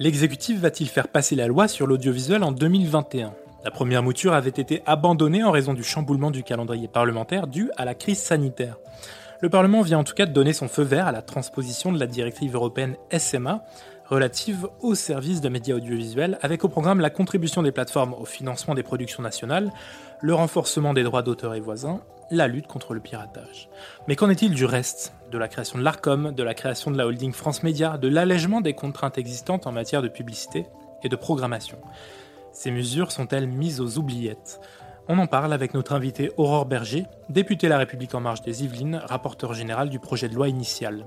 L'exécutif va-t-il faire passer la loi sur l'audiovisuel en 2021 La première mouture avait été abandonnée en raison du chamboulement du calendrier parlementaire dû à la crise sanitaire. Le Parlement vient en tout cas de donner son feu vert à la transposition de la directive européenne SMA relative aux services de médias audiovisuels, avec au programme la contribution des plateformes au financement des productions nationales, le renforcement des droits d'auteur et voisins, la lutte contre le piratage. Mais qu'en est-il du reste De la création de l'ARCOM, de la création de la holding France Média, de l'allègement des contraintes existantes en matière de publicité et de programmation? Ces mesures sont-elles mises aux oubliettes? On en parle avec notre invité Aurore Berger, députée La République en marche des Yvelines, rapporteur général du projet de loi initial.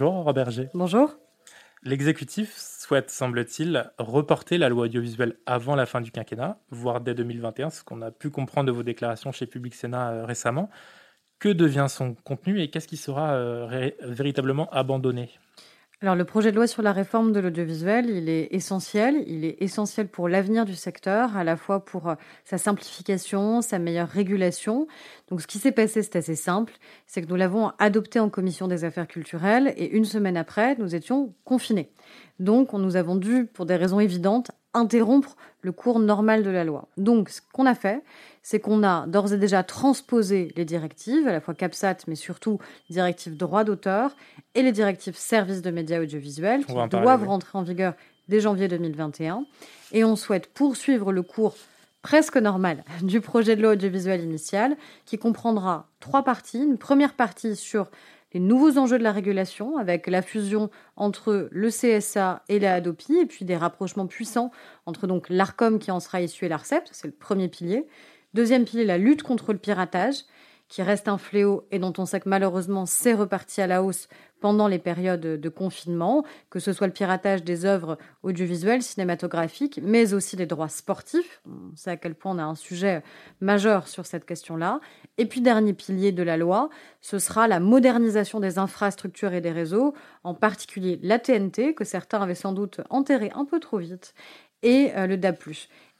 Bonjour Robert Berger. Bonjour. L'exécutif souhaite, semble-t-il, reporter la loi audiovisuelle avant la fin du quinquennat, voire dès 2021, ce qu'on a pu comprendre de vos déclarations chez Public Sénat euh, récemment. Que devient son contenu et qu'est-ce qui sera euh, véritablement abandonné? Alors le projet de loi sur la réforme de l'audiovisuel, il est essentiel. Il est essentiel pour l'avenir du secteur, à la fois pour euh, sa simplification, sa meilleure régulation. Donc ce qui s'est passé, c'est assez simple. C'est que nous l'avons adopté en commission des affaires culturelles et une semaine après, nous étions confinés. Donc nous avons dû, pour des raisons évidentes, interrompre le cours normal de la loi. Donc, ce qu'on a fait, c'est qu'on a d'ores et déjà transposé les directives, à la fois CAPSAT, mais surtout les directives droit d'auteur et les directives services de médias audiovisuels, qui doivent rentrer en vigueur dès janvier 2021. Et on souhaite poursuivre le cours presque normal du projet de loi audiovisuel initial, qui comprendra trois parties. Une première partie sur les nouveaux enjeux de la régulation avec la fusion entre le CSA et la ADOPI et puis des rapprochements puissants entre donc l'ARCOM qui en sera issu et l'ARCEP, c'est le premier pilier. Deuxième pilier, la lutte contre le piratage qui reste un fléau et dont on sait que malheureusement c'est reparti à la hausse pendant les périodes de confinement, que ce soit le piratage des œuvres audiovisuelles, cinématographiques, mais aussi des droits sportifs. On sait à quel point on a un sujet majeur sur cette question-là. Et puis, dernier pilier de la loi, ce sera la modernisation des infrastructures et des réseaux, en particulier la TNT, que certains avaient sans doute enterré un peu trop vite, et euh, le DAB+.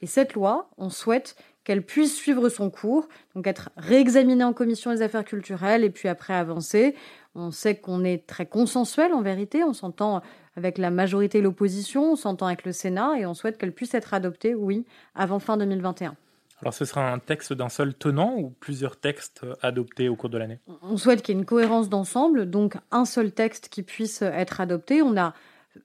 Et cette loi, on souhaite qu'elle puisse suivre son cours, donc être réexaminée en commission des affaires culturelles et puis après avancer. On sait qu'on est très consensuel en vérité, on s'entend avec la majorité et l'opposition, on s'entend avec le Sénat et on souhaite qu'elle puisse être adoptée, oui, avant fin 2021. Alors ce sera un texte d'un seul tenant ou plusieurs textes adoptés au cours de l'année? On souhaite qu'il y ait une cohérence d'ensemble, donc un seul texte qui puisse être adopté. On a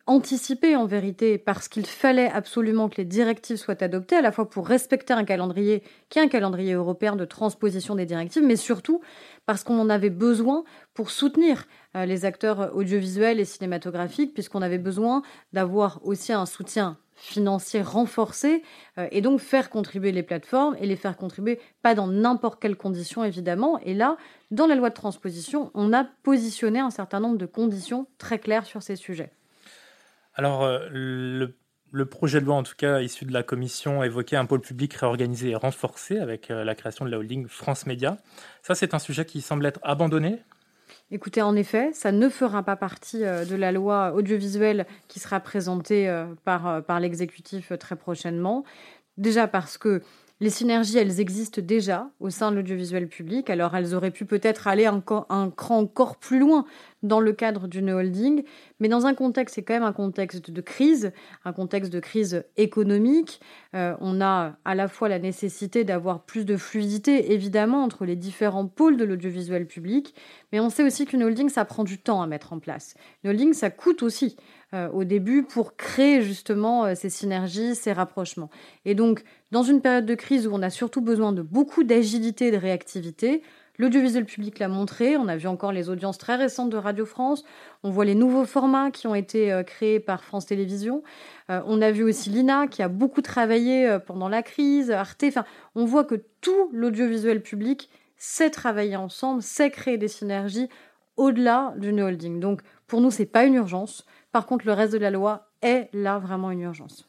anticipé en vérité parce qu'il fallait absolument que les directives soient adoptées, à la fois pour respecter un calendrier qui est un calendrier européen de transposition des directives, mais surtout parce qu'on en avait besoin pour soutenir euh, les acteurs audiovisuels et cinématographiques, puisqu'on avait besoin d'avoir aussi un soutien financier renforcé euh, et donc faire contribuer les plateformes et les faire contribuer pas dans n'importe quelles conditions évidemment. Et là, dans la loi de transposition, on a positionné un certain nombre de conditions très claires sur ces sujets. Alors, euh, le, projet de loi, en tout cas issu de la commission, évoquait un pôle public réorganisé et renforcé avec euh, la création de la holding France Média. Ça, c'est un sujet qui semble être abandonné Écoutez, en effet, ça ne fera pas partie euh, de la loi audiovisuelle qui sera présentée par, par l'exécutif très prochainement. Déjà parce que les synergies, elles existent déjà au sein de l'audiovisuel public, alors elles auraient pu peut-être aller un, un, cran encore plus loin dans le cadre d'une holding, mais dans un contexte, c'est quand même un contexte de crise, un contexte de crise économique. Euh, on a à la fois la nécessité d'avoir plus de fluidité, évidemment, entre les différents pôles de l'audiovisuel public, mais on sait aussi qu'une holding, ça prend du temps à mettre en place. Une holding, ça coûte aussi. Euh, au début pour créer justement euh, ces synergies, ces rapprochements. Et donc, dans une période de crise où on a surtout besoin de beaucoup d'agilité et de réactivité, L'audiovisuel public l'a montré. On a vu encore les audiences très récentes de Radio France. On voit les nouveaux formats qui ont été euh, créés par France Télévisions. Euh, on a vu aussi l'INA qui a beaucoup travaillé euh, pendant la crise, Arte. Enfin, on voit que tout l'audiovisuel public sait travailler ensemble, sait créer des synergies au-delà d'une holding. Donc, pour nous, c'est pas une urgence. Par contre, le reste de la loi est là vraiment une urgence.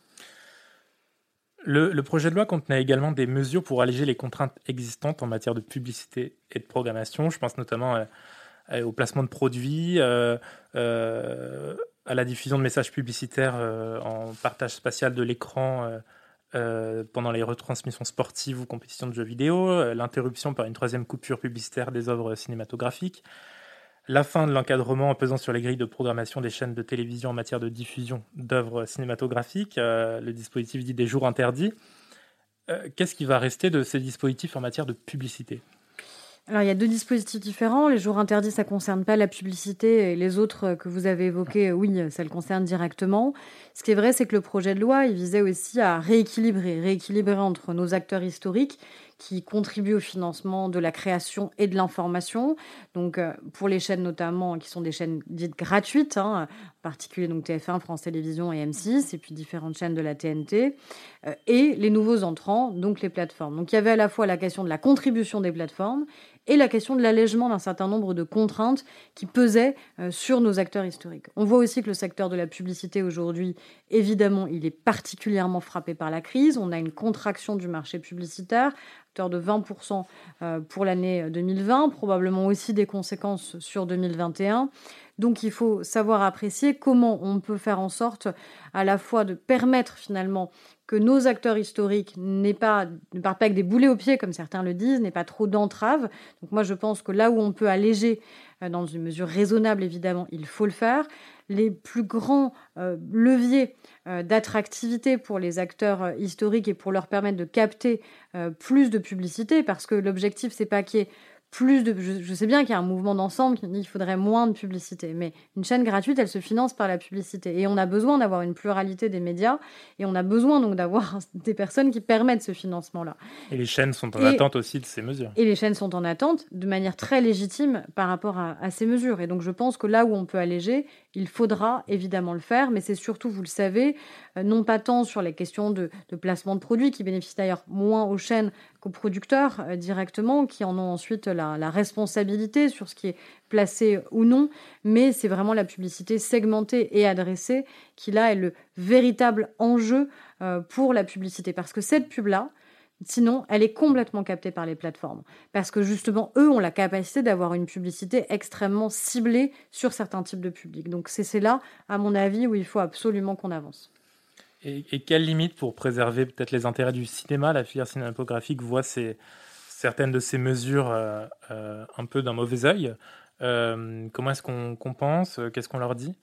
Le, projet de loi contenait également des mesures pour alléger les contraintes existantes en matière de publicité et de programmation. Je pense notamment au placement de produits, euh, euh, à la diffusion de messages publicitaires euh, en partage spatial de l'écran pendant les retransmissions sportives ou compétitions de jeux vidéo, l'interruption par une troisième coupure publicitaire des œuvres cinématographiques, la fin de l'encadrement pesant sur les grilles de programmation des chaînes de télévision en matière de diffusion d'œuvres cinématographiques, euh, le dispositif dit des jours interdits. Euh, qu'est-ce qui va rester de ces dispositifs en matière de publicité? Alors, il y a deux dispositifs différents. Les jours interdits, ça concerne pas la publicité et les autres que vous avez évoqués, oui, ça le concerne directement. Ce qui est vrai, c'est que le projet de loi, il visait aussi à rééquilibrer, rééquilibrer entre nos acteurs historiques qui contribuent au financement de la création et de l'information. Donc, euh, pour les chaînes notamment, qui sont des chaînes dites gratuites, hein, en particulier donc TF1, France Télévisions et M6, et puis différentes chaînes de la TNT, euh, et les nouveaux entrants, donc les plateformes. Donc, il y avait à la fois la question de la contribution des plateformes et la question de l'allègement d'un certain nombre de contraintes qui pesaient euh, sur nos acteurs historiques. On voit aussi que le secteur de la publicité aujourd'hui, évidemment, il est particulièrement frappé par la crise. On a une contraction du marché publicitaire de 20% euh, pour l'année 2020, probablement aussi des conséquences sur 2021. Donc il faut savoir apprécier comment on peut faire en sorte à la fois de permettre finalement que nos acteurs historiques n'aient pas, ne partent pas avec des boulets aux pieds, comme certains le disent, n'aient pas trop d'entraves. Donc moi je pense que là où on peut alléger, euh, dans une mesure raisonnable évidemment, il faut le faire les plus grands euh, leviers euh, d'attractivité pour les acteurs historiques et pour leur permettre de capter plus de publicité, parce que l'objectif, c'est pas qu'il y ait plus de. Je, sais bien qu'il y a un mouvement d'ensemble qui dit qu'il faudrait moins de publicité, mais une chaîne gratuite, elle se finance par la publicité. Et on a besoin d'avoir une pluralité des médias, et on a besoin donc d'avoir des personnes qui permettent ce financement-là. Et les chaînes sont en attente aussi de ces mesures. Et les chaînes sont en attente de manière très légitime par rapport à, à ces mesures. Et donc je pense que là où on peut alléger, il faudra évidemment le faire, mais c'est surtout, vous le savez, euh, non pas tant sur les questions de, placement de produits, qui bénéficient d'ailleurs moins aux chaînes qu'aux producteurs euh, directement, qui en ont ensuite la, responsabilité sur ce qui est placé ou non, mais c'est vraiment la publicité segmentée et adressée qui là est le véritable enjeu euh, pour la publicité. Parce que cette pub-là, Sinon, elle est complètement captée par les plateformes. Parce que justement, eux ont la capacité d'avoir une publicité extrêmement ciblée sur certains types de publics. Donc c'est là, à mon avis, où il faut absolument qu'on avance. Et, et quelle limite pour préserver peut-être les intérêts du cinéma La filière cinématographique voit certaines de ces mesures euh, euh, un peu d'un mauvais œil. Euh, comment est-ce qu'on pense? Qu'est-ce qu'on leur dit?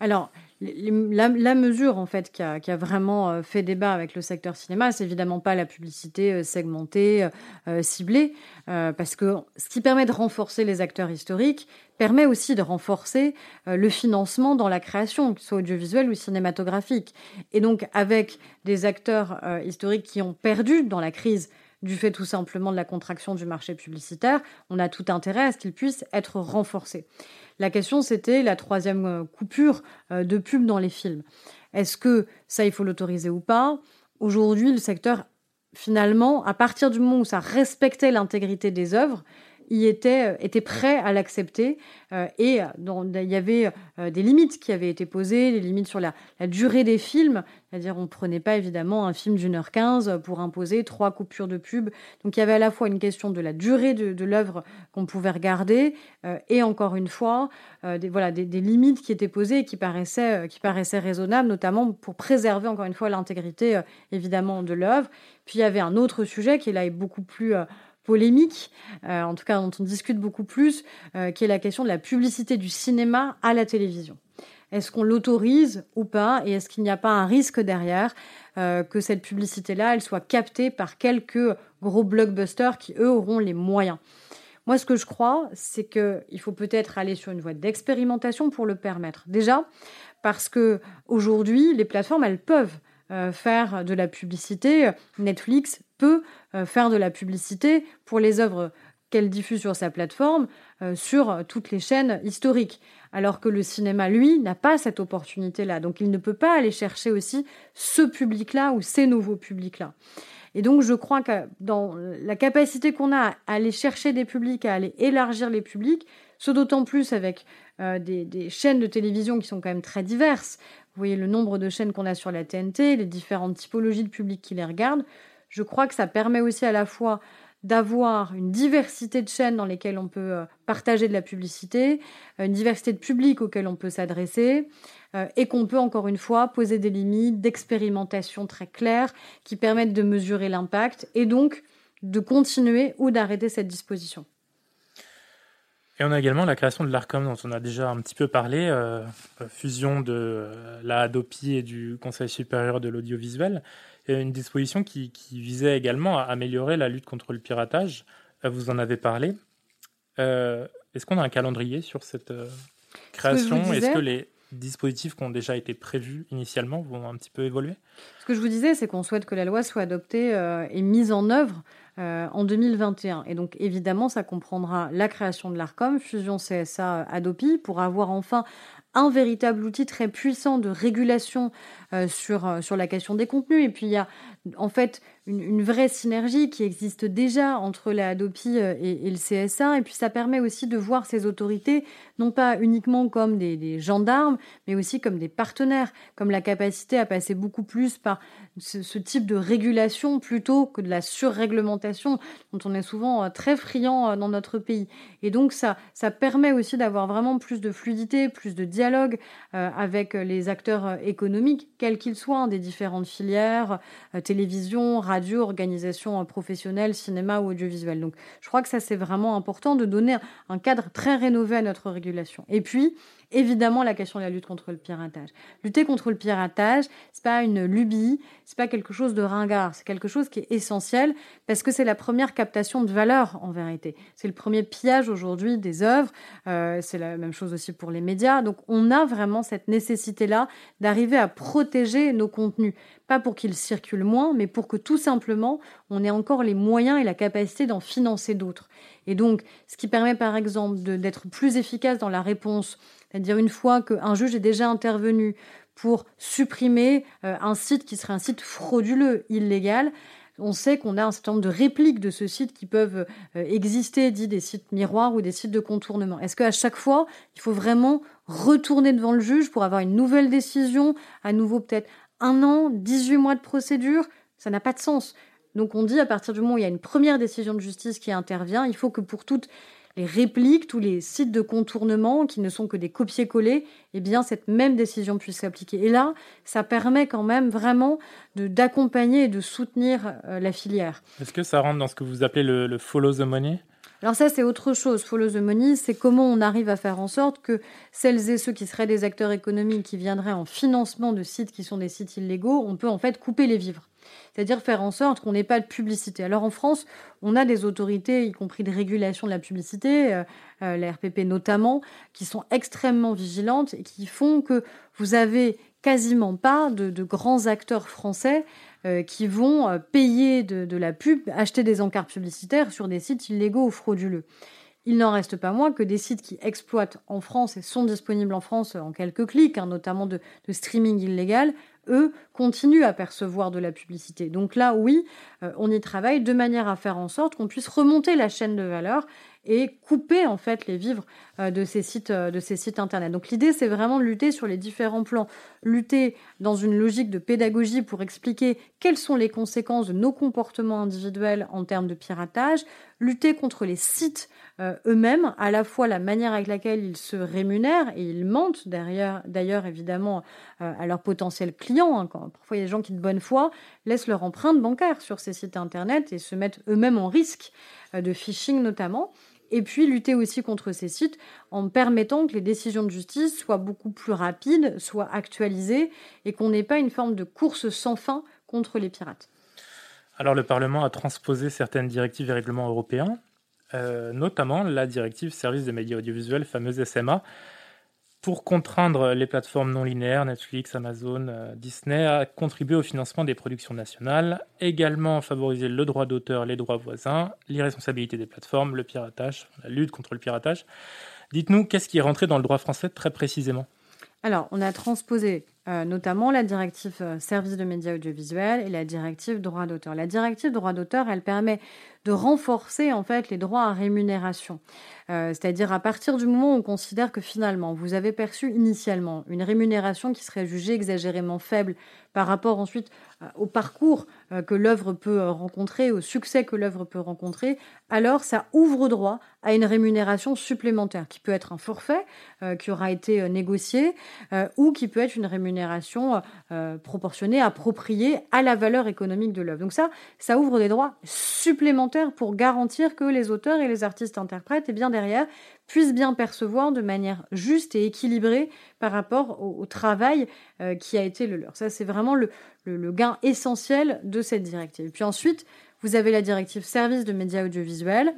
Alors, la, mesure en fait qui a, vraiment euh, fait débat avec le secteur cinéma, c'est évidemment pas la publicité euh, segmentée, euh, ciblée, parce que ce qui permet de renforcer les acteurs historiques permet aussi de renforcer le financement dans la création, que ce soit audiovisuelle ou cinématographique. Et donc, avec des acteurs historiques qui ont perdu dans la crise du fait tout simplement de la contraction du marché publicitaire, on a tout intérêt à ce qu'ils puissent être renforcés. La question, c'était la troisième euh, coupure euh, de pub dans les films. Est-ce que ça, il faut l'autoriser ou pas? Aujourd'hui, le secteur, finalement, à partir du moment où ça respectait l'intégrité des œuvres, y était, euh, était prêt à l'accepter. Euh, et il y avait euh, des limites qui avaient été posées, les limites sur la, durée des films. C'est-à-dire, on ne prenait pas évidemment un film d'une heure quinze pour imposer trois coupures de pub. Donc, il y avait à la fois une question de la durée de, l'œuvre qu'on pouvait regarder, et encore une fois, des, voilà, des, limites qui étaient posées et qui paraissaient, qui paraissaient raisonnables, notamment pour préserver encore une fois l'intégrité évidemment de l'œuvre. Puis, il y avait un autre sujet qui là est beaucoup plus polémique, euh, en tout cas dont on discute beaucoup plus, euh, qui est la question de la publicité du cinéma à la télévision. Est-ce qu'on l'autorise ou pas Et est-ce qu'il n'y a pas un risque derrière euh, que cette publicité-là, elle soit captée par quelques gros blockbusters qui, eux, auront les moyens? Moi, ce que je crois, c'est qu'il faut peut-être aller sur une voie d'expérimentation pour le permettre. Déjà, parce que aujourd'hui, les plateformes, elles peuvent faire de la publicité. Netflix peut euh, faire de la publicité pour les œuvres qu'elle diffuse sur sa plateforme euh, sur toutes les chaînes historiques. Alors que le cinéma, lui, n'a pas cette opportunité-là. Donc il ne peut pas aller chercher aussi ce public-là ou ces nouveaux publics-là. Et donc je crois que dans la capacité qu'on a à aller chercher des publics, à aller élargir les publics, ce d'autant plus avec euh, des, chaînes de télévision qui sont quand même très diverses. Vous voyez le nombre de chaînes qu'on a sur la TNT, les différentes typologies de public qui les regardent. Je crois que ça permet aussi à la fois d'avoir une diversité de chaînes dans lesquelles on peut euh, partager de la publicité, une diversité de publics auxquels on peut s'adresser, euh, et qu'on peut encore une fois poser des limites d'expérimentation très claires qui permettent de mesurer l'impact et donc de continuer ou d'arrêter cette disposition. Et on a également la création de l'ARCOM dont on a déjà un petit peu parlé, euh, fusion de la ADOPI et du Conseil supérieur de l'audiovisuel une disposition qui, visait également à améliorer la lutte contre le piratage. Euh, vous en avez parlé. Euh, est-ce qu'on a un calendrier sur cette euh, création? Est-ce que les dispositifs qui ont déjà été prévus initialement vont un petit peu évoluer Ce que je vous disais, c'est qu'on souhaite que la loi soit adoptée et mise en œuvre en 2021. Et donc, évidemment, ça comprendra la création de l'ARCOM, fusion CSA-ADOPI, pour avoir enfin un véritable outil très puissant de régulation euh, sur, euh, sur la question des contenus. Et puis il y a en fait une, vraie synergie qui existe déjà entre la Adopi euh, et, le CSA. Et puis ça permet aussi de voir ces autorités non pas uniquement comme des, gendarmes, mais aussi comme des partenaires, comme la capacité à passer beaucoup plus par ce, type de régulation plutôt que de la surréglementation dont on est souvent très friand dans notre pays. Et donc ça, ça permet aussi d'avoir vraiment plus de fluidité, plus de dialogue avec les acteurs économiques, quels qu'ils soient, hein, des différentes filières, télévision, radio, organisation professionnelle, cinéma ou audiovisuel. Donc je crois que ça c'est vraiment important de donner un cadre très rénové à notre régulation. Et puis, évidemment la question de la lutte contre le piratage. Lutter contre le piratage, c'est pas une lubie, c'est pas quelque chose de ringard, c'est quelque chose qui est essentiel parce que c'est la première captation de valeur en vérité. C'est le premier pillage aujourd'hui des œuvres. Euh, c'est la même chose aussi pour les médias. Donc on a vraiment cette nécessité là d'arriver à protéger nos contenus, pas pour qu'ils circulent moins, mais pour que tout simplement on ait encore les moyens et la capacité d'en financer d'autres. Et donc, ce qui permet par exemple d'être plus efficace dans la réponse c'est-à-dire une fois qu'un juge est déjà intervenu pour supprimer euh, un site qui serait un site frauduleux, illégal, on sait qu'on a un certain nombre de répliques de ce site qui peuvent euh, exister, dit des sites miroirs ou des sites de contournement. Est-ce qu'à chaque fois, il faut vraiment retourner devant le juge pour avoir une nouvelle décision, à nouveau peut-être un an, 18 mois de procédure? Ça n'a pas de sens. Donc on dit à partir du moment où il y a une première décision de justice qui intervient, il faut que pour toutes les répliques, tous les sites de contournement qui ne sont que des copier-coller, eh bien cette même décision puisse s'appliquer. Et là, ça permet quand même vraiment d'accompagner et de soutenir euh, la filière. Est-ce que ça rentre dans ce que vous appelez le, follow the money? Alors ça, c'est autre chose. Follow the money, c'est comment on arrive à faire en sorte que celles et ceux qui seraient des acteurs économiques qui viendraient en financement de sites qui sont des sites illégaux, on peut en fait couper les vivres c'est-à-dire faire en sorte qu'on n'ait pas de publicité. Alors en France, on a des autorités, y compris de régulation de la publicité, euh, euh, la RPP notamment, qui sont extrêmement vigilantes et qui font que vous avez quasiment pas de, grands acteurs français euh, qui vont payer de, la pub, acheter des encarts publicitaires sur des sites illégaux ou frauduleux. Il n'en reste pas moins que des sites qui exploitent en France et sont disponibles en France en quelques clics, hein, notamment de, streaming illégal, eux, continuent à percevoir de la publicité. Donc là, oui, euh, on y travaille de manière à faire en sorte qu'on puisse remonter la chaîne de valeur et couper en fait les vivres euh, de ces sites euh, de ces sites internet. Donc l'idée c'est vraiment de lutter sur les différents plans, lutter dans une logique de pédagogie pour expliquer quelles sont les conséquences de nos comportements individuels en termes de piratage, lutter contre les sites euh, eux-mêmes, à la fois la manière avec laquelle ils se rémunèrent et ils mentent derrière d'ailleurs évidemment à leurs potentiels clients. Hein, parfois il y a des gens qui de bonne foi laissent leur empreinte bancaire sur ces sites internet et se mettent eux-mêmes en risque de phishing notamment et puis lutter aussi contre ces sites en permettant que les décisions de justice soient beaucoup plus rapides, soient actualisées et qu'on n'ait pas une forme de course sans fin contre les pirates. Alors le Parlement a transposé certaines directives et règlements européens, euh, notamment la directive service des médias audiovisuels, fameuse SMA. Pour contraindre les plateformes non linéaires, Netflix, Amazon, euh, Disney, à contribuer au financement des productions nationales, également favoriser le droit d'auteur, les droits voisins, l'irresponsabilité des plateformes, le piratage, la lutte contre le piratage. Dites-nous, qu'est-ce qui est rentré dans le droit français très précisément? Alors, on a transposé euh, notamment la directive euh, service de médias audiovisuels et la directive droit d'auteur. La directive droit d'auteur, elle permet de renforcer en fait les droits à rémunération. Euh, c'est-à-dire à partir du moment où on considère que finalement vous avez perçu initialement une rémunération qui serait jugée exagérément faible par rapport ensuite au parcours que l'œuvre peut rencontrer, au succès que l'œuvre peut rencontrer, alors ça ouvre droit à une rémunération supplémentaire qui peut être un forfait qui aura été négocié ou qui peut être une rémunération proportionnée, appropriée à la valeur économique de l'œuvre. Donc ça, ça ouvre des droits supplémentaires pour garantir que les auteurs et les artistes interprètes, et bien derrière, puissent bien percevoir de manière juste et équilibrée par rapport au, travail euh, qui a été le leur. Ça, c'est vraiment le, gain essentiel de cette directive. puis ensuite, vous avez la directive service de médias audiovisuels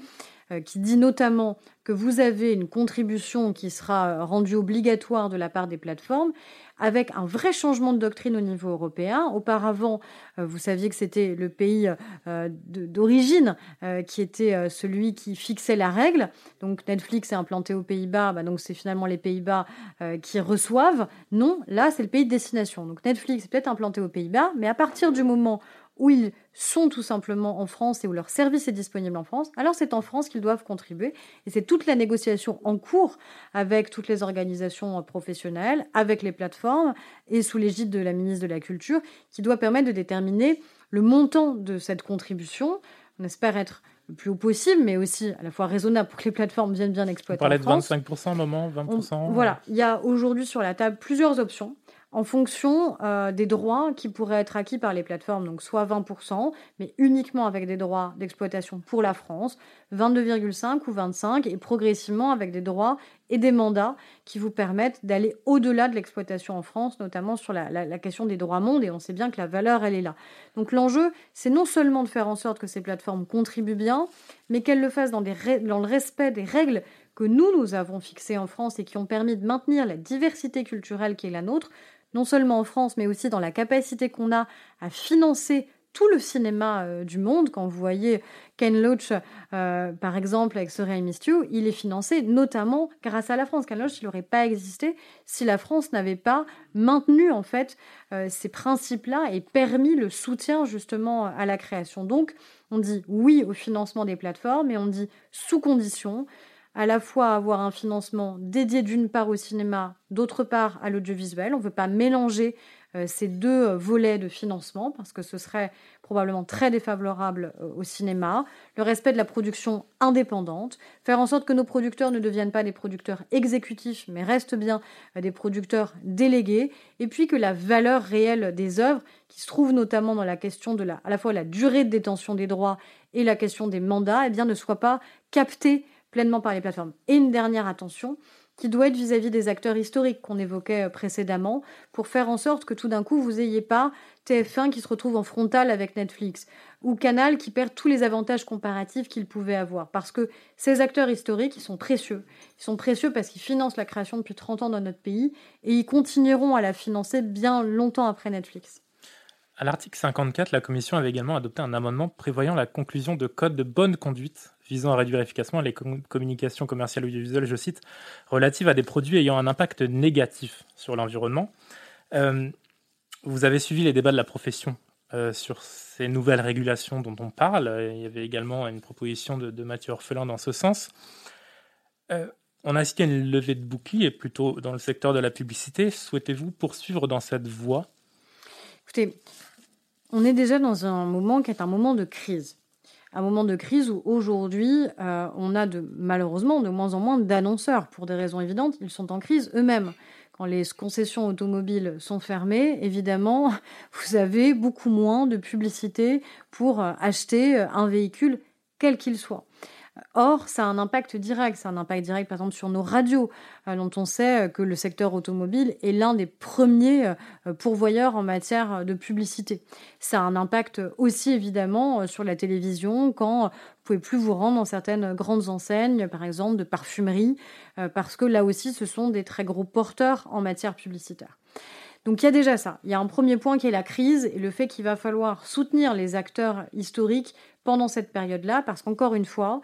euh, qui dit notamment que vous avez une contribution qui sera euh, rendue obligatoire de la part des plateformes avec un vrai changement de doctrine au niveau européen. Auparavant, euh, vous saviez que c'était le pays euh, d'origine euh, qui était celui qui fixait la règle. Donc Netflix est implanté aux Pays-Bas, bah, donc c'est finalement les Pays-Bas qui reçoivent. Non, là c'est le pays de destination. Donc Netflix est peut-être implanté aux Pays-Bas, mais à partir du moment où ils sont tout simplement en France et où leur service est disponible en France, alors c'est en France qu'ils doivent contribuer. Et c'est toute la négociation en cours avec toutes les organisations professionnelles, avec les plateformes et sous l'égide de la ministre de la Culture qui doit permettre de déterminer le montant de cette contribution. On espère être le plus haut possible, mais aussi à la fois raisonnable pour que les plateformes viennent bien exploiter. On parlait de 25% à un moment, 20%. voilà, il y a aujourd'hui sur la table plusieurs options en fonction euh, des droits qui pourraient être acquis par les plateformes, donc soit 20%, mais uniquement avec des droits d'exploitation pour la France, 22,5 ou 25, et progressivement avec des droits et des mandats qui vous permettent d'aller au-delà de l'exploitation en France, notamment sur la, question des droits mondes, et on sait bien que la valeur, elle est là. Donc l'enjeu, c'est non seulement de faire en sorte que ces plateformes contribuent bien, mais qu'elles le fassent dans, dans le respect des règles que nous, nous avons fixées en France et qui ont permis de maintenir la diversité culturelle qui est la nôtre, non seulement en France, mais aussi dans la capacité qu'on a à financer tout le cinéma euh, du monde. Quand vous voyez Ken Loach, euh, par exemple, avec Sorry I il est financé notamment grâce à la France. Ken Loach, il n'aurait pas existé si la France n'avait pas maintenu en fait euh, ces principes-là et permis le soutien justement à la création. Donc, on dit oui au financement des plateformes et on dit sous condition à la fois avoir un financement dédié d'une part au cinéma, d'autre part à l'audiovisuel. On ne veut pas mélanger euh, ces deux euh, volets de financement parce que ce serait probablement très défavorable euh, au cinéma. Le respect de la production indépendante, faire en sorte que nos producteurs ne deviennent pas des producteurs exécutifs mais restent bien des producteurs délégués et puis que la valeur réelle des œuvres qui se trouve notamment dans la question de la, à la fois la durée de détention des droits et la question des mandats, eh bien, ne soit pas captée pleinement par les plateformes. Et une dernière attention qui doit être vis-à-vis des acteurs historiques qu'on évoquait euh, précédemment, pour faire en sorte que tout d'un coup, vous n'ayez pas TF1 qui se retrouve en frontal avec Netflix, ou Canal qui perd tous les avantages comparatifs qu'il pouvait avoir. Parce que ces acteurs historiques, ils sont précieux. Ils sont précieux parce qu'ils financent la création depuis 30 ans dans notre pays, et ils continueront à la financer bien longtemps après Netflix. À l'article 54, la Commission avait également adopté un amendement prévoyant la conclusion de codes de bonne conduite visant à réduire efficacement les communications commerciales audiovisuelles, je cite, relatives à des produits ayant un impact négatif sur l'environnement. Euh, vous avez suivi les débats de la profession euh, sur ces nouvelles régulations dont on parle. Il y avait également une proposition de, Mathieu Orphelin dans ce sens. Euh, on a cité une levée de bouclier plutôt dans le secteur de la publicité. Souhaitez-vous poursuivre dans cette voie? Écoutez, on est déjà dans un moment qui est un moment de crise un moment de crise où aujourd'hui, euh, on a de, malheureusement de moins en moins d'annonceurs. Pour des raisons évidentes, ils sont en crise eux-mêmes. Quand les concessions automobiles sont fermées, évidemment, vous avez beaucoup moins de publicité pour euh, acheter euh, un véhicule quel qu'il soit. Or, ça a un impact direct. C'est un impact direct, par exemple, sur nos radios, euh, dont on sait que le secteur automobile est l'un des premiers pourvoyeurs en matière de publicité. Ça a un impact aussi, évidemment, sur la télévision, quand vous pouvez plus vous rendre dans certaines grandes enseignes, par exemple, de parfumerie, parce que là aussi, ce sont des très gros porteurs en matière publicitaire. Donc il y a déjà ça. Il y a un premier point qui est la crise et le fait qu'il va falloir soutenir les acteurs historiques pendant cette période-là, parce qu'encore une fois,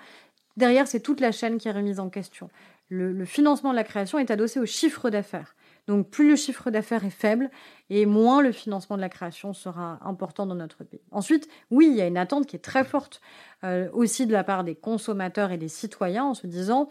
derrière, c'est toute la chaîne qui est remise en question. Le, financement de la création est adossé au chiffre d'affaires. Donc plus le chiffre d'affaires est faible et moins le financement de la création sera important dans notre pays. Ensuite, oui, il y a une attente qui est très forte euh, aussi de la part des consommateurs et des citoyens en se disant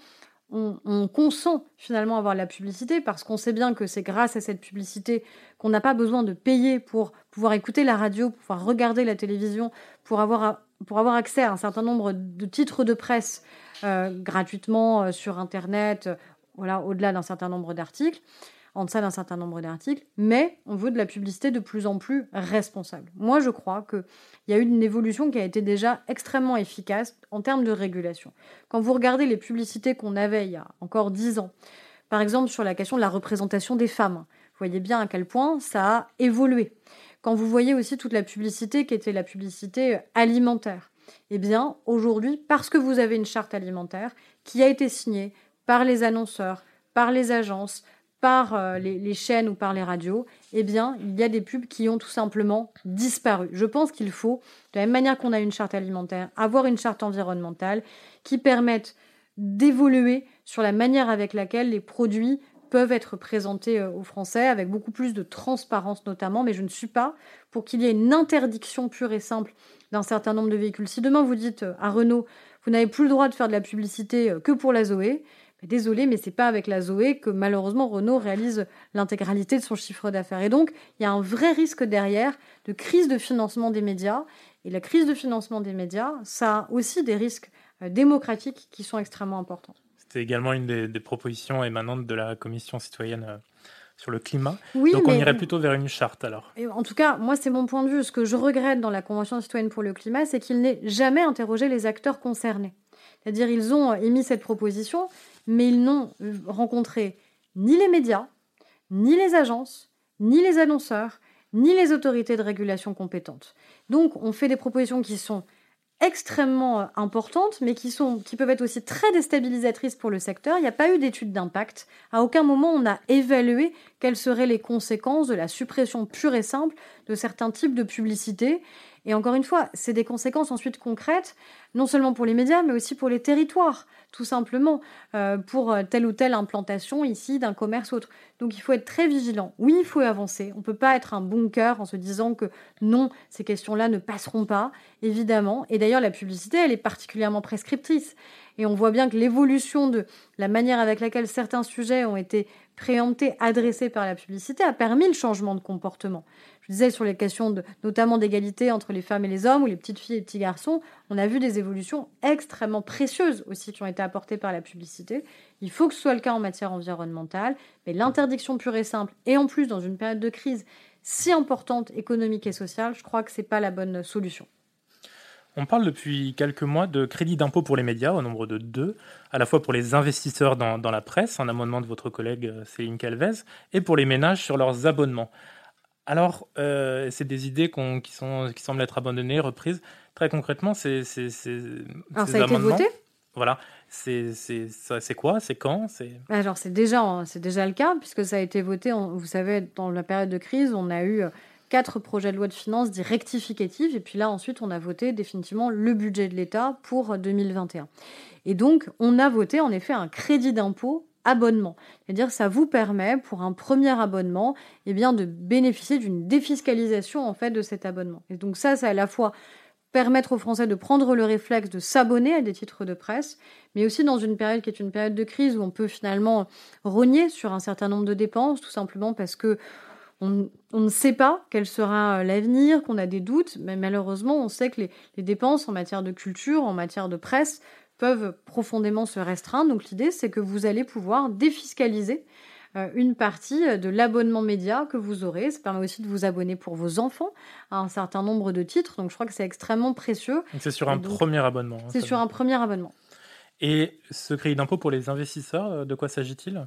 on, consent finalement avoir la publicité parce qu'on sait bien que c'est grâce à cette publicité qu'on n'a pas besoin de payer pour pouvoir écouter la radio, pour pouvoir regarder la télévision, pour avoir, pour avoir accès à un certain nombre de titres de presse euh, gratuitement euh, sur Internet, euh, voilà, au-delà d'un certain nombre d'articles en deçà d'un certain nombre d'articles, mais on veut de la publicité de plus en plus responsable. Moi, je crois qu'il y a eu une évolution qui a été déjà extrêmement efficace en termes de régulation. Quand vous regardez les publicités qu'on avait il y a encore dix ans, par exemple sur la question de la représentation des femmes, vous voyez bien à quel point ça a évolué. Quand vous voyez aussi toute la publicité qui était la publicité alimentaire, eh bien, aujourd'hui, parce que vous avez une charte alimentaire qui a été signée par les annonceurs, par les agences, par euh, les, chaînes ou par les radios, eh bien, il y a des pubs qui ont tout simplement disparu. Je pense qu'il faut, de la même manière qu'on a une charte alimentaire, avoir une charte environnementale qui permette d'évoluer sur la manière avec laquelle les produits peuvent être présentés euh, aux Français, avec beaucoup plus de transparence notamment, mais je ne suis pas pour qu'il y ait une interdiction pure et simple d'un certain nombre de véhicules. Si demain vous dites euh, à Renault, vous n'avez plus le droit de faire de la publicité que pour la Zoé, Désolé, mais c'est pas avec la Zoé que malheureusement Renault réalise l'intégralité de son chiffre d'affaires. Et donc, il y a un vrai risque derrière de crise de financement des médias. Et la crise de financement des médias, ça a aussi des risques euh, démocratiques qui sont extrêmement importants. C'était également une des, propositions émanantes de la Commission citoyenne euh, sur le climat. Oui, Donc on irait plutôt vers une charte alors. Et en tout cas, moi c'est mon point de vue. Ce que je regrette dans la Convention citoyenne pour le climat, c'est qu'il n'ait jamais interrogé les acteurs concernés. C'est-à-dire ils ont émis cette proposition, mais ils n'ont rencontré ni les médias, ni les agences, ni les annonceurs, ni les autorités de régulation compétentes. Donc on fait des propositions qui sont extrêmement importantes, mais qui peuvent être aussi très déstabilisatrices pour le secteur. Il n'y a pas eu d'étude d'impact. À aucun moment on a évalué quelles seraient les conséquences de la suppression pure et simple de certains types de publicités. Et encore une fois, c'est des conséquences ensuite concrètes, non seulement pour les médias, mais aussi pour les territoires tout simplement, euh, pour euh, telle ou telle implantation ici d'un commerce ou autre. Donc il faut être très vigilant. Oui, il faut avancer. On ne peut pas être un bunker en se disant que non, ces questions-là ne passeront pas, évidemment. Et d'ailleurs, la publicité, elle est particulièrement prescriptrice. Et on voit bien que l'évolution de la manière avec laquelle certains sujets ont été préemptés, adressés par la publicité, a permis le changement de comportement. Je disais sur les questions de, notamment d'égalité entre les femmes et les hommes ou les petites filles et les petits garçons, on a vu des évolutions extrêmement précieuses aussi qui ont été apportées par la publicité. Il faut que ce soit le cas en matière environnementale, mais l'interdiction pure et simple, et en plus dans une période de crise si importante économique et sociale, je crois que ce n'est pas la bonne solution. On parle depuis quelques mois de crédit d'impôt pour les médias, au nombre de deux, à la fois pour les investisseurs dans, la presse, un amendement de votre collègue euh, Céline Calvez, et pour les ménages sur leurs abonnements. Alors, euh, c'est des idées qui, sont, qui semblent être abandonnées, reprises. Très concrètement, c'est ces, Alors, ça a été voté? Voilà. C'est quoi? C'est quand? Alors, c'est déjà, déjà le cas, puisque ça a été voté, vous savez, dans la période de crise, on a eu quatre projets de loi de finances dits et puis là, ensuite, on a voté définitivement le budget de l'État pour 2021. Et donc, on a voté, en effet, un crédit d'impôt abonnement. C'est-à-dire ça vous permet pour un premier abonnement eh bien, de bénéficier d'une défiscalisation en fait de cet abonnement. Et donc ça, c'est à la fois permettre aux Français de prendre le réflexe de s'abonner à des titres de presse, mais aussi dans une période qui est une période de crise où on peut finalement rogner sur un certain nombre de dépenses, tout simplement parce que on, ne sait pas quel sera l'avenir, qu'on a des doutes, mais malheureusement, on sait que les dépenses en matière de culture, en matière de presse, peuvent profondément se restreindre. Donc l'idée, c'est que vous allez pouvoir défiscaliser euh, une partie de l'abonnement média que vous aurez. Ça permet aussi de vous abonner pour vos enfants à un certain nombre de titres. Donc je crois que c'est extrêmement précieux. C'est sur un premier abonnement. Hein, c'est sur un premier abonnement. Et ce crédit d'impôt pour les investisseurs, de quoi s'agit-il?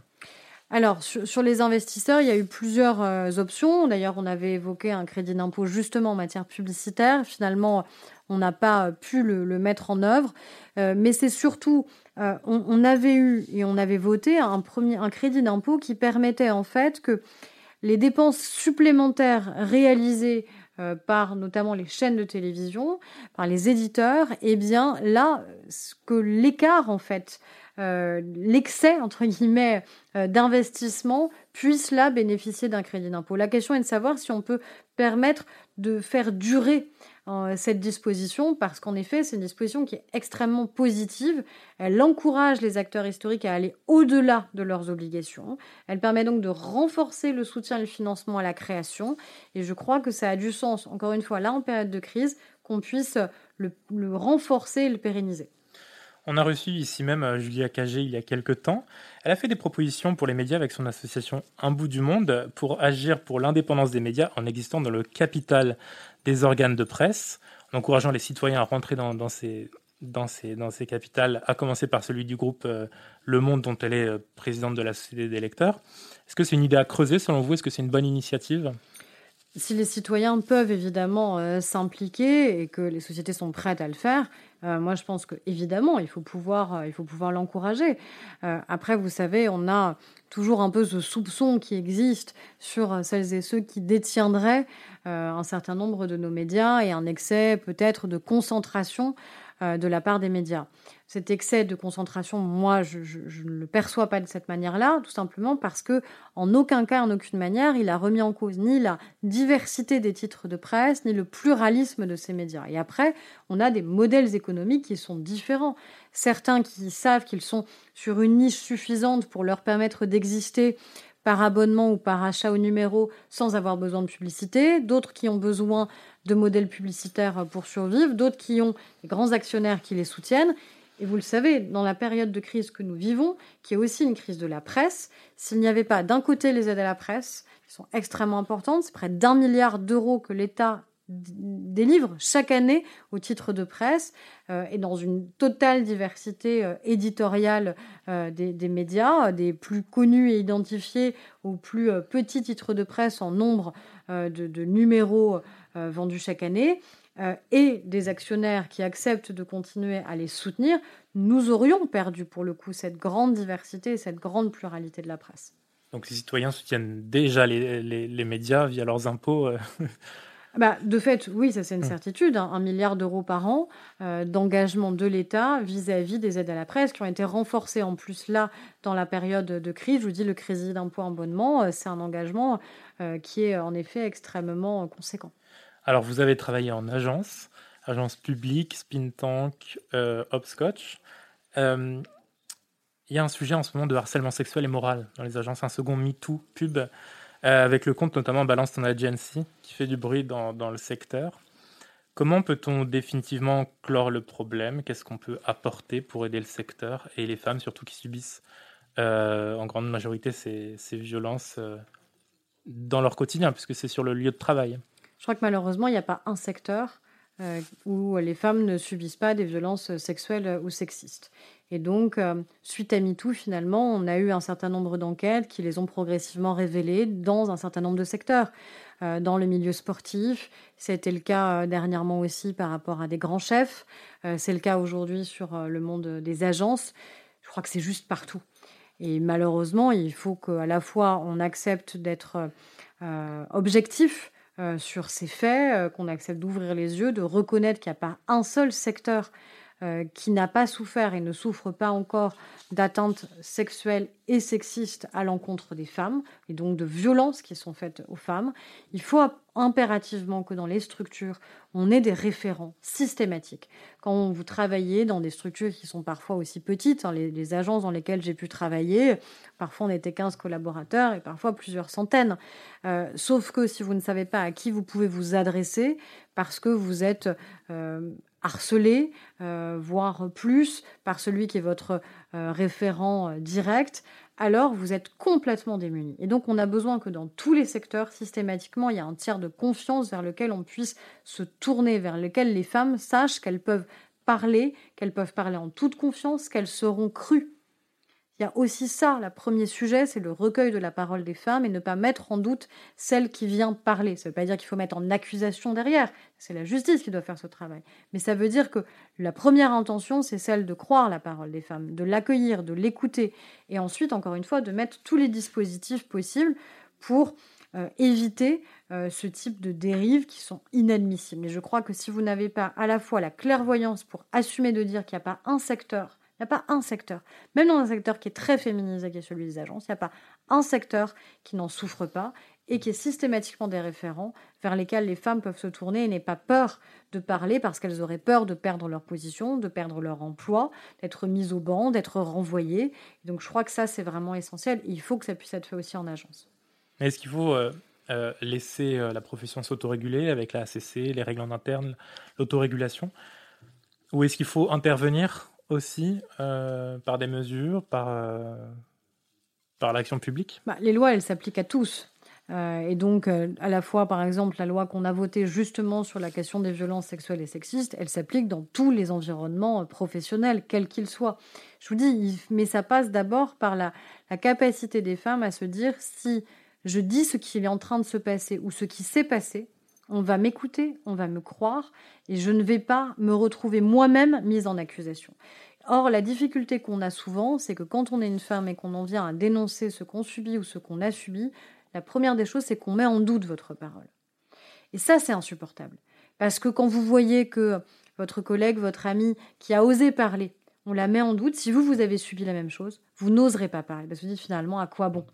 Alors, sur, les investisseurs, il y a eu plusieurs euh, options. D'ailleurs, on avait évoqué un crédit d'impôt justement en matière publicitaire. Finalement, on n'a pas pu le, mettre en œuvre. Euh, mais c'est surtout, euh, on, avait eu et on avait voté un, premier, un crédit d'impôt qui permettait en fait que les dépenses supplémentaires réalisées par notamment les chaînes de télévision, par les éditeurs, eh bien là, que l'écart en fait euh, l'excès, entre guillemets, euh, d'investissement puisse là bénéficier d'un crédit d'impôt. La question est de savoir si on peut permettre de faire durer euh, cette disposition, parce qu'en effet, c'est une disposition qui est extrêmement positive. Elle encourage les acteurs historiques à aller au-delà de leurs obligations. Elle permet donc de renforcer le soutien et le financement à la création. Et je crois que ça a du sens, encore une fois, là, en période de crise, qu'on puisse le, le renforcer et le pérenniser. On a reçu ici même euh, Julia Cagé il y a quelques temps. Elle a fait des propositions pour les médias avec son association Un bout du monde pour agir pour l'indépendance des médias en existant dans le capital des organes de presse, en encourageant les citoyens à rentrer dans, ces, dans, ces, dans ces capitales, à commencer par celui du groupe euh, Le Monde dont elle est euh, présidente de la Société des lecteurs. Est-ce que c'est une idée à creuser selon vous? Est-ce que c'est une bonne initiative? Si les citoyens peuvent évidemment s'impliquer et que les sociétés sont prêtes à le faire, euh, moi, je pense que évidemment, il faut pouvoir, euh, il faut pouvoir l'encourager. Euh, après, vous savez, on a toujours un peu ce soupçon qui existe sur celles et ceux qui détiendraient un certain nombre de nos médias et un excès peut-être de concentration de la part des médias cet excès de concentration, moi, je, ne le perçois pas de cette manière-là, tout simplement parce que, en aucun cas, en aucune manière, il a remis en cause ni la diversité des titres de presse, ni le pluralisme de ces médias. Et après, on a des modèles économiques qui sont différents. Certains qui savent qu'ils sont sur une niche suffisante pour leur permettre d'exister par abonnement ou par achat au numéro sans avoir besoin de publicité, d'autres qui ont besoin de modèles publicitaires pour survivre, d'autres qui ont des grands actionnaires qui les soutiennent. Et vous le savez, dans la période de crise que nous vivons, qui est aussi une crise de la presse, s'il n'y avait pas d'un côté les aides à la presse, qui sont extrêmement importantes, c'est près d'un milliard d'euros que l'État délivre chaque année au titre de presse euh, et dans une totale diversité euh, éditoriale euh, des, médias, des plus connus et identifiés aux plus petits titres de presse en nombre de, numéros vendus chaque année. Et des actionnaires qui acceptent de continuer à les soutenir, nous aurions perdu pour le coup cette grande diversité et cette grande pluralité de la presse. Donc les citoyens soutiennent déjà les, médias via leurs impôts. Bah, De fait, oui, ça c'est une hum. certitude. Hein. un milliard d'euros par an euh, d'engagement de l'État vis-à-vis des aides à la presse qui ont été renforcées en plus là dans la période de crise. Je vous dis, le crédit d'impôt abonnement, c'est un engagement qui est en effet extrêmement conséquent. Alors, vous avez travaillé en agence, agence publique, Spin Tank, euh, Hopscotch. Euh, il y a un sujet en ce moment de harcèlement sexuel et moral dans les agences. Un second MeToo pub euh, avec le compte notamment Balance ton agency qui fait du bruit dans, le secteur. Comment peut-on définitivement clore le problème? Qu'est-ce qu'on peut apporter pour aider le secteur et les femmes surtout qui subissent en grande majorité ces, ces violences dans leur quotidien puisque c'est sur le lieu de travail? Je crois que malheureusement, il n'y a pas un secteur euh, où les femmes ne subissent pas des violences sexuelles ou sexistes. Et donc, euh, suite à MeToo, finalement, on a eu un certain nombre d'enquêtes qui les ont progressivement révélées dans un certain nombre de secteurs. Euh, dans le milieu sportif, c'était le cas dernièrement aussi par rapport à des grands chefs, c'est le cas aujourd'hui sur le monde des agences. Je crois que c'est juste partout. Et malheureusement, il faut qu'à la fois on accepte d'être objectif euh, sur ces faits, euh, qu'on accepte d'ouvrir les yeux, de reconnaître qu'il n'y a pas un seul secteur euh, qui n'a pas souffert et ne souffre pas encore d'atteintes sexuelles et sexistes à l'encontre des femmes, et donc de violences qui sont faites aux femmes. Il faut impérativement que dans les structures, on ait des référents systématiques. Quand vous travaillez dans des structures qui sont parfois aussi petites, hein, les, agences dans lesquelles j'ai pu travailler, parfois on était 15 collaborateurs et parfois plusieurs centaines. Euh, sauf que si vous ne savez pas à qui vous pouvez vous adresser, parce que vous êtes euh, harcelé, euh, voire plus, par celui qui est votre euh, référent euh, direct, alors vous êtes complètement démuni. Et donc on a besoin que dans tous les secteurs, systématiquement, il y a un tiers de confiance vers lequel on puisse se tourner, vers lequel les femmes sachent qu'elles peuvent parler, qu'elles peuvent parler en toute confiance, qu'elles seront crues. Il y a aussi ça, le premier sujet, c'est le recueil de la parole des femmes et ne pas mettre en doute celle qui vient parler. Ça ne veut pas dire qu'il faut mettre en accusation derrière, c'est la justice qui doit faire ce travail. Mais ça veut dire que la première intention, c'est celle de croire la parole des femmes, de l'accueillir, de l'écouter, et ensuite, encore une fois, de mettre tous les dispositifs possibles pour euh, éviter euh, ce type de dérives qui sont inadmissibles. Et je crois que si vous n'avez pas à la fois la clairvoyance pour assumer de dire qu'il n'y a pas un secteur n'y a pas un secteur, même dans un secteur qui est très féminisé, qui est celui des agences, il n'y a pas un secteur qui n'en souffre pas et qui est systématiquement des référents vers lesquels les femmes peuvent se tourner et n'aient pas peur de parler parce qu'elles auraient peur de perdre leur position, de perdre leur emploi, d'être mises au banc, d'être renvoyées. Donc je crois que ça, c'est vraiment essentiel. Il faut que ça puisse être fait aussi en agence. Est-ce qu'il faut euh, euh, laisser euh, la profession s'autoréguler avec la ACC, les règles en interne, l'autorégulation? Ou est-ce qu'il faut intervenir aussi euh, par des mesures, par, euh, par l'action publique? Bah, Les lois, elles s'appliquent à tous. Euh, et donc, à la fois, par exemple, la loi qu'on a votée justement sur la question des violences sexuelles et sexistes, elle s'applique dans tous les environnements professionnels, quels qu'ils soient. Je vous dis, mais ça passe d'abord par la, la capacité des femmes à se dire si je dis ce qui est en train de se passer ou ce qui s'est passé, on va m'écouter, on va me croire, et je ne vais pas me retrouver moi-même mise en accusation. Or, la difficulté qu'on a souvent, c'est que quand on est une femme et qu'on en vient à dénoncer ce qu'on subit ou ce qu'on a subi, la première des choses, c'est qu'on met en doute votre parole. Et ça, c'est insupportable. Parce que quand vous voyez que votre collègue, votre ami, qui a osé parler, on la met en doute. Si vous, vous avez subi la même chose, vous n'oserez pas parler. Parce que vous dites finalement, à quoi bon?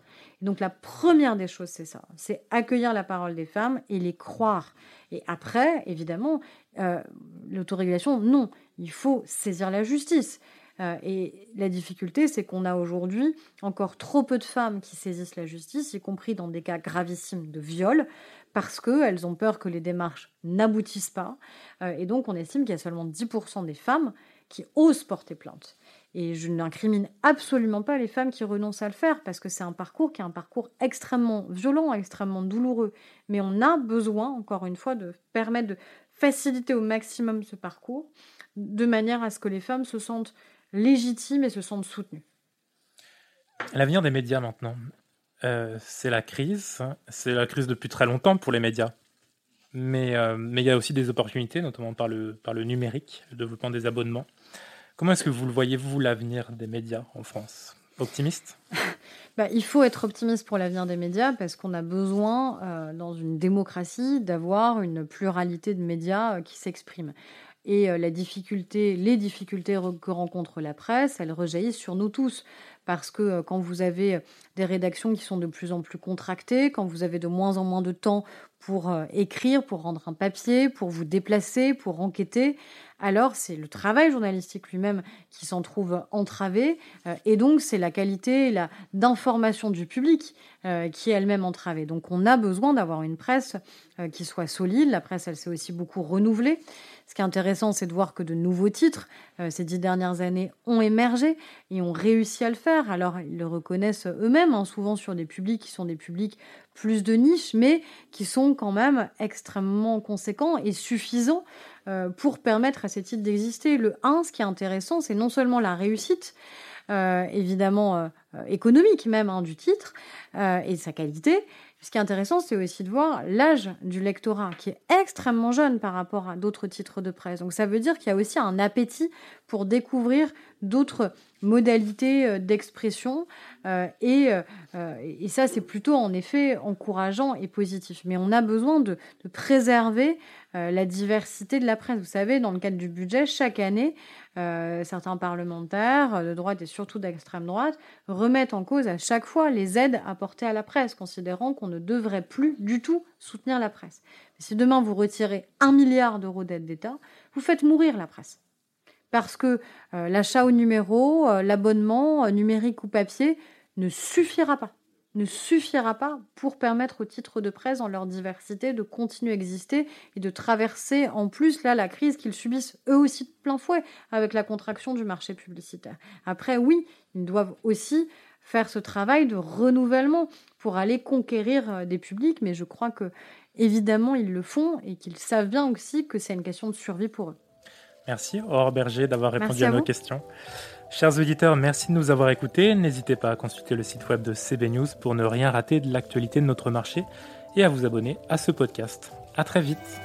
Donc la première des choses, c'est ça. C'est accueillir la parole des femmes et les croire. Et après, évidemment, euh, l'autorégulation, non. Il faut saisir la justice. Euh, et la difficulté, c'est qu'on a aujourd'hui encore trop peu de femmes qui saisissent la justice, y compris dans des cas gravissimes de viol, parce qu'elles ont peur que les démarches n'aboutissent pas. Euh, et donc, on estime qu'il y a seulement 10% des femmes qui osent porter plainte. Et je n'incrimine absolument pas les femmes qui renoncent à le faire, parce que c'est un parcours qui est un parcours extrêmement violent, extrêmement douloureux. Mais on a besoin, encore une fois, de permettre de faciliter au maximum ce parcours, de manière à ce que les femmes se sentent légitimes et se sentent soutenues. L'avenir des médias maintenant, euh, c'est la crise. C'est la crise depuis très longtemps pour les médias. Mais, euh, mais il y a aussi des opportunités, notamment par le, par le numérique, le développement des abonnements. Comment est-ce que vous le voyez, vous, l'avenir des médias en France? Optimiste? Bah, Il faut être optimiste pour l'avenir des médias parce qu'on a besoin, euh, dans une démocratie, d'avoir une pluralité de médias euh, qui s'expriment. Et la difficulté, les difficultés que rencontre la presse, elles rejaillissent sur nous tous. Parce que quand vous avez des rédactions qui sont de plus en plus contractées, quand vous avez de moins en moins de temps pour écrire, pour rendre un papier, pour vous déplacer, pour enquêter, alors c'est le travail journalistique lui-même qui s'en trouve entravé, euh, et donc c'est la qualité d'information du public euh, qui est elle-même entravée. Donc on a besoin d'avoir une presse euh, qui soit solide. La presse, elle s'est aussi beaucoup renouvelée. Ce qui est intéressant, c'est de voir que de nouveaux titres, ces dix dernières années, ont émergé et ont réussi à le faire. Alors ils le reconnaissent eux-mêmes, hein, souvent sur des publics qui sont des publics plus de niche, mais qui sont quand même extrêmement conséquents et suffisants euh, pour permettre à ces titres d'exister. Le 1, ce qui est intéressant, c'est non seulement la réussite, euh, évidemment euh, économique même hein, du titre et sa qualité, ce qui est intéressant, c'est aussi de voir l'âge du lectorat, qui est extrêmement jeune par rapport à d'autres titres de presse. Donc ça veut dire qu'il y a aussi un appétit pour découvrir d'autres modalités euh, d'expression. Euh, euh, et, ça, c'est plutôt en effet encourageant et positif. Mais on a besoin de, préserver la diversité de la presse. Vous savez, dans le cadre du budget, chaque année, certains parlementaires de droite et surtout d'extrême droite remettent en cause à chaque fois les aides apportées à la presse, considérant qu'on ne devrait plus du tout soutenir la presse. Si demain vous retirez un milliard d'euros d'aide d'État, vous faites mourir la presse parce que euh, l'achat au numéro, euh, l'abonnement euh, numérique ou papier ne suffira pas ne suffira pas pour permettre aux titres de presse, en leur diversité, de continuer à exister et de traverser en plus là la crise qu'ils subissent eux aussi de plein fouet avec la contraction du marché publicitaire. Après, oui, ils doivent aussi faire ce travail de renouvellement pour aller conquérir des publics, mais je crois que évidemment ils le font et qu'ils savent bien aussi que c'est une question de survie pour eux. Merci Aurore Berger d'avoir répondu à, à nos questions. Chers auditeurs, merci de nous avoir écoutés. N'hésitez pas à consulter le site web de CB News pour ne rien rater de l'actualité de notre marché et à vous abonner à ce podcast. À très vite.